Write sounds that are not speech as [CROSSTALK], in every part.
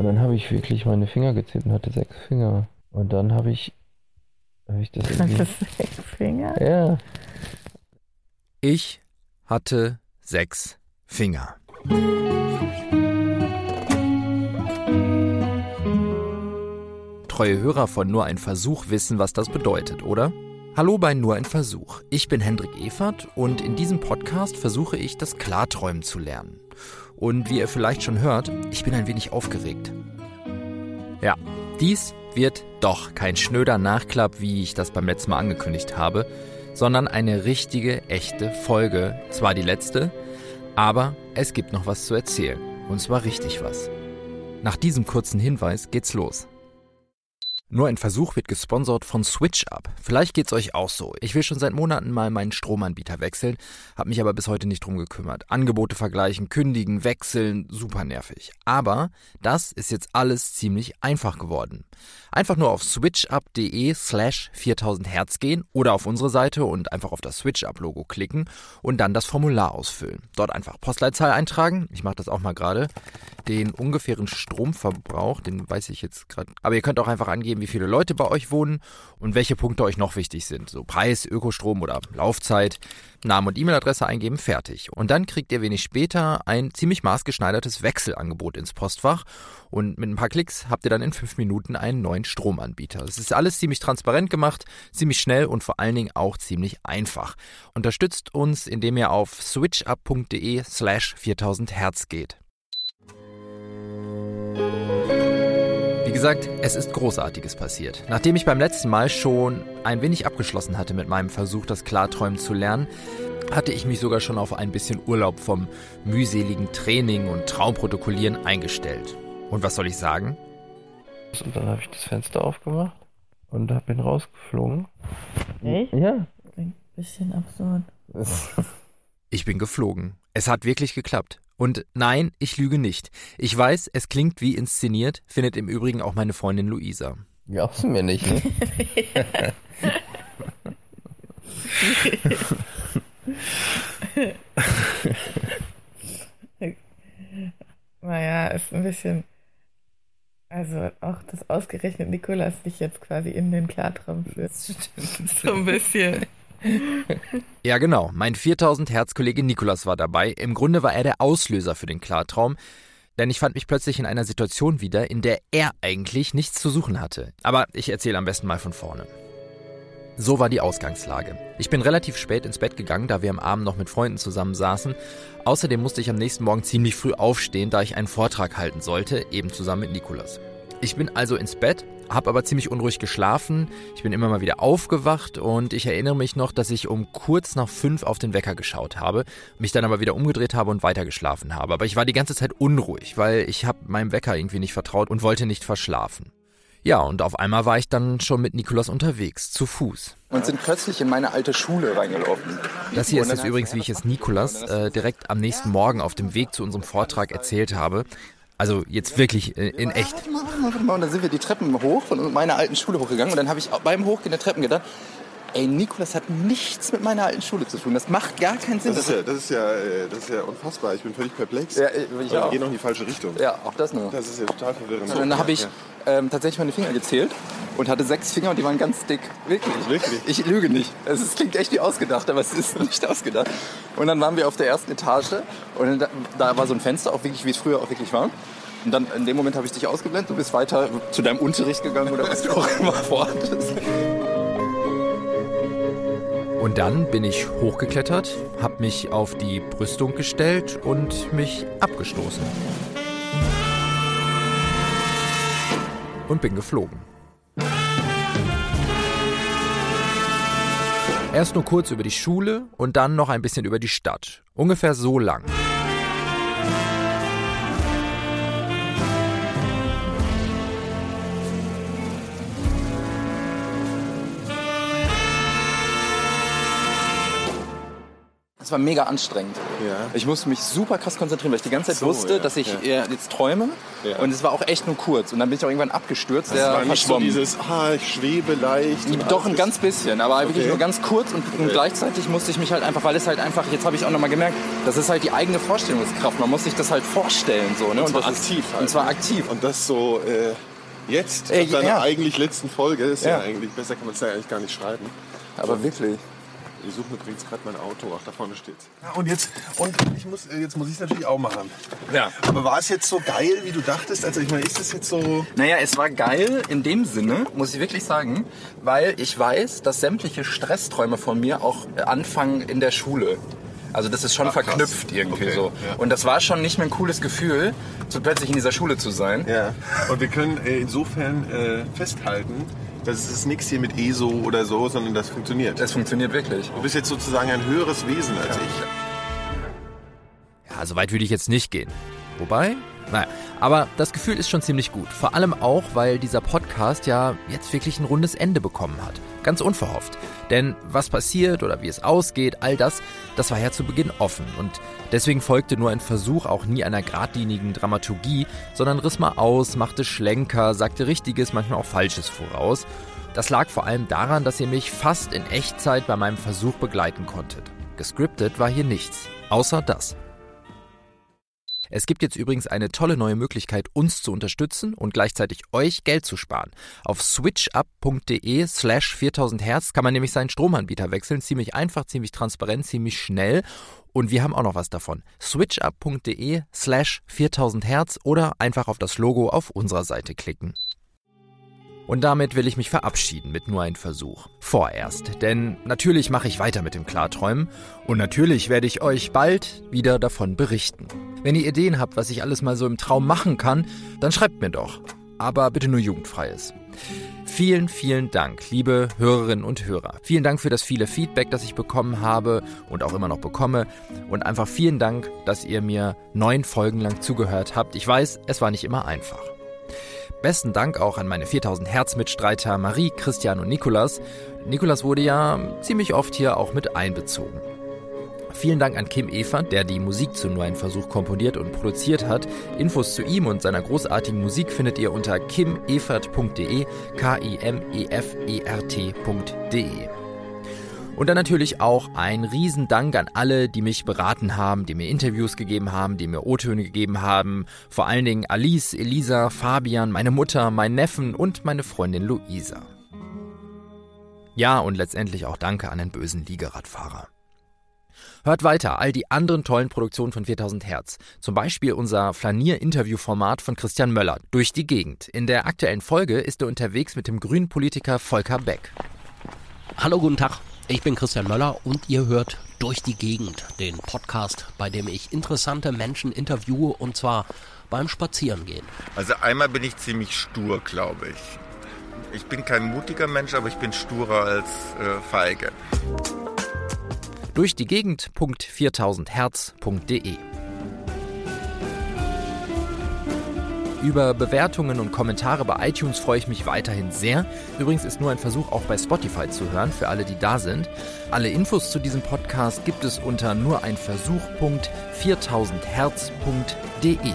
Und dann habe ich wirklich meine Finger gezählt und hatte sechs Finger. Und dann habe ich, habe ich das [LAUGHS] irgendwie... Das sechs Finger? Ja. Ich hatte sechs Finger. Treue Hörer von Nur ein Versuch wissen, was das bedeutet, oder? Hallo bei Nur ein Versuch. Ich bin Hendrik Evert und in diesem Podcast versuche ich, das Klarträumen zu lernen. Und wie ihr vielleicht schon hört, ich bin ein wenig aufgeregt. Ja, dies wird doch kein schnöder Nachklapp, wie ich das beim letzten Mal angekündigt habe, sondern eine richtige, echte Folge. Zwar die letzte, aber es gibt noch was zu erzählen. Und zwar richtig was. Nach diesem kurzen Hinweis geht's los. Nur ein Versuch wird gesponsert von SwitchUp. Vielleicht geht's euch auch so. Ich will schon seit Monaten mal meinen Stromanbieter wechseln, habe mich aber bis heute nicht drum gekümmert. Angebote vergleichen, kündigen, wechseln, super nervig. Aber das ist jetzt alles ziemlich einfach geworden. Einfach nur auf switchup.de slash 4000 Hertz gehen oder auf unsere Seite und einfach auf das SwitchUp-Logo klicken und dann das Formular ausfüllen. Dort einfach Postleitzahl eintragen. Ich mache das auch mal gerade. Den ungefähren Stromverbrauch, den weiß ich jetzt gerade. Aber ihr könnt auch einfach angeben, wie viele Leute bei euch wohnen und welche Punkte euch noch wichtig sind. So Preis, Ökostrom oder Laufzeit. Namen und E-Mail-Adresse eingeben, fertig. Und dann kriegt ihr wenig später ein ziemlich maßgeschneidertes Wechselangebot ins Postfach. Und mit ein paar Klicks habt ihr dann in fünf Minuten einen neuen Stromanbieter. Es ist alles ziemlich transparent gemacht, ziemlich schnell und vor allen Dingen auch ziemlich einfach. Unterstützt uns, indem ihr auf switchup.de slash 4000 Hertz geht. Wie gesagt, es ist Großartiges passiert. Nachdem ich beim letzten Mal schon ein wenig abgeschlossen hatte mit meinem Versuch, das Klarträumen zu lernen, hatte ich mich sogar schon auf ein bisschen Urlaub vom mühseligen Training und Traumprotokollieren eingestellt. Und was soll ich sagen? Und dann habe ich das Fenster aufgemacht und bin rausgeflogen. Echt? Ja. Ein bisschen absurd. Ich bin geflogen. Es hat wirklich geklappt. Und nein, ich lüge nicht. Ich weiß, es klingt wie inszeniert, findet im Übrigen auch meine Freundin Luisa. Glaubst du mir nicht, ne? [LAUGHS] Naja, ist ein bisschen. Also auch das ausgerechnet Nikolas dich jetzt quasi in den Klartraum führt. so ein bisschen. Ja, genau. Mein 4000 Hertz Kollege Nikolas war dabei. Im Grunde war er der Auslöser für den Klartraum, denn ich fand mich plötzlich in einer Situation wieder, in der er eigentlich nichts zu suchen hatte. Aber ich erzähle am besten mal von vorne. So war die Ausgangslage. Ich bin relativ spät ins Bett gegangen, da wir am Abend noch mit Freunden zusammen saßen. Außerdem musste ich am nächsten Morgen ziemlich früh aufstehen, da ich einen Vortrag halten sollte, eben zusammen mit Nikolas. Ich bin also ins Bett, habe aber ziemlich unruhig geschlafen. Ich bin immer mal wieder aufgewacht und ich erinnere mich noch, dass ich um kurz nach fünf auf den Wecker geschaut habe, mich dann aber wieder umgedreht habe und weitergeschlafen habe. Aber ich war die ganze Zeit unruhig, weil ich habe meinem Wecker irgendwie nicht vertraut und wollte nicht verschlafen. Ja, und auf einmal war ich dann schon mit Nikolas unterwegs, zu Fuß. Und sind plötzlich in meine alte Schule reingelaufen. Das hier ist jetzt übrigens, wie ich es Nikolas äh, direkt am nächsten Morgen auf dem Weg zu unserem Vortrag erzählt habe. Also jetzt wirklich äh, in echt. Warte mal, warte mal, warte mal. Und dann sind wir die Treppen hoch von meiner alten Schule hochgegangen. Und dann habe ich beim Hochgehen der Treppen gedacht, ey, Nikolas hat nichts mit meiner alten Schule zu tun. Das macht gar keinen Sinn. Das ist, ja, das, ist ja, äh, das ist ja unfassbar. Ich bin völlig perplex. Ja, ich Also wir auch. gehen noch in die falsche Richtung. Ja, auch das nur. Das ist ja total verwirrend. Und dann habe ich ähm, tatsächlich meine Finger gezählt und hatte sechs Finger und die waren ganz dick. Wirklich. Wirklich? Ich lüge nicht. Es ist, klingt echt wie ausgedacht, aber es ist [LAUGHS] nicht ausgedacht. Und dann waren wir auf der ersten Etage und da, da war so ein Fenster, auch wirklich, wie es früher auch wirklich war. Und dann in dem Moment habe ich dich ausgeblendet, du bist weiter zu deinem Unterricht gegangen oder was du auch immer [LAUGHS] vorhattest. Und dann bin ich hochgeklettert, habe mich auf die Brüstung gestellt und mich abgestoßen. Und bin geflogen. Erst nur kurz über die Schule und dann noch ein bisschen über die Stadt. Ungefähr so lang. War mega anstrengend. Ja. Ich musste mich super krass konzentrieren, weil ich die ganze Zeit So, wusste, ja, dass ich ja. äh, jetzt träume. Und es war auch echt nur kurz. Und dann bin ich auch irgendwann abgestürzt, Das war nicht so dieses, ah, ich schwebe leicht. und Doch, ein ist- ganz bisschen, aber wirklich Okay. nur ganz kurz und, und gleichzeitig musste ich mich halt einfach, weil es halt einfach, jetzt habe ich auch nochmal gemerkt, das ist halt die eigene Vorstellungskraft. Man muss sich das halt vorstellen. So, ne? Und zwar ist- aktiv halt. Und zwar aktiv. Und das so äh, jetzt, Ey, nach deiner ja. eigentlich letzten Folge, ist ja, Ja. eigentlich, besser kann man es ja eigentlich gar nicht schreiben. Aber wirklich. Ich suche mir übrigens gerade mein Auto, ach da vorne steht's. Ja, und jetzt, und ich muss, jetzt muss ich es natürlich auch machen. Ja. Aber war es jetzt so geil, wie du dachtest? Also ich meine, ist das jetzt so... Naja, es war geil in dem Sinne, muss ich wirklich sagen, weil ich weiß, dass sämtliche Stressträume von mir auch anfangen in der Schule. Also das ist schon Ach, krass. verknüpft irgendwie Okay, so. ja. Und das war schon nicht mehr ein cooles Gefühl, so plötzlich in dieser Schule zu sein. Ja. Und wir können äh, insofern äh, festhalten, dass es ist nichts hier mit ESO oder so, sondern das funktioniert. Das funktioniert wirklich. Du bist jetzt sozusagen ein höheres Wesen als ich. Ja, so weit würde ich jetzt nicht gehen. Wobei, naja, aber das Gefühl ist schon ziemlich gut. Vor allem auch, weil dieser Podcast ja jetzt wirklich ein rundes Ende bekommen hat. Ganz unverhofft. Denn was passiert oder wie es ausgeht, all das, das war ja zu Beginn offen. Und deswegen folgte nur ein Versuch auch nie einer geradlinigen Dramaturgie, sondern riss mal aus, machte Schlenker, sagte Richtiges, manchmal auch Falsches voraus. Das lag vor allem daran, dass ihr mich fast in Echtzeit bei meinem Versuch begleiten konntet. Gescriptet war hier nichts. Außer das. Es gibt jetzt übrigens eine tolle neue Möglichkeit, uns zu unterstützen und gleichzeitig euch Geld zu sparen. Auf switchup.de slash 4000 Hertz kann man nämlich seinen Stromanbieter wechseln. Ziemlich einfach, ziemlich transparent, ziemlich schnell. Und wir haben auch noch was davon. switchup.de slash 4000 Hertz oder einfach auf das Logo auf unserer Seite klicken. Und damit will ich mich verabschieden mit nur ein Versuch. Vorerst. Denn natürlich mache ich weiter mit dem Klarträumen und natürlich werde ich euch bald wieder davon berichten. Wenn ihr Ideen habt, was ich alles mal so im Traum machen kann, dann schreibt mir doch. Aber bitte nur jugendfreies. Vielen, vielen Dank, liebe Hörerinnen und Hörer. Vielen Dank für das viele Feedback, das ich bekommen habe und auch immer noch bekomme. Und einfach vielen Dank, dass ihr mir neun Folgen lang zugehört habt. Ich weiß, es war nicht immer einfach. Besten Dank auch an meine 4000 Herz-Mitstreiter Marie, Christian und Nikolas. Nikolas wurde ja ziemlich oft hier auch mit einbezogen. Vielen Dank an Kim Evert, der die Musik zu Nur ein Versuch komponiert und produziert hat. Infos zu ihm und seiner großartigen Musik findet ihr unter kimevert.de, K-I-M-E-F-E-R-T.de. Und dann natürlich auch ein Riesendank an alle, die mich beraten haben, die mir Interviews gegeben haben, die mir O-Töne gegeben haben. Vor allen Dingen Alice, Elisa, Fabian, meine Mutter, mein Neffen und meine Freundin Luisa. Ja, und letztendlich auch Danke an den bösen Liegeradfahrer. Hört weiter all die anderen tollen Produktionen von 4000 Hertz. Zum Beispiel unser Flanier-Interview-Format von Christian Möller, Durch die Gegend. In der aktuellen Folge ist er unterwegs mit dem grünen Politiker Volker Beck. Hallo, guten Tag. Ich bin Christian Möller und ihr hört Durch die Gegend, den Podcast, bei dem ich interessante Menschen interviewe und zwar beim Spazierengehen. Also einmal bin ich ziemlich stur, glaube ich. Ich bin kein mutiger Mensch, aber ich bin sturer als äh, feige. Durch die Gegend.4000herz.de Über Bewertungen und Kommentare bei iTunes freue ich mich weiterhin sehr. Übrigens ist nur ein Versuch auch bei Spotify zu hören, für alle, die da sind. Alle Infos zu diesem Podcast gibt es unter nur ein Versuch.4000herz.de.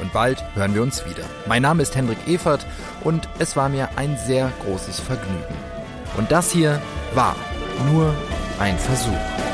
Und bald hören wir uns wieder. Mein Name ist Hendrik Evert und es war mir ein sehr großes Vergnügen. Und das hier war nur ein Versuch.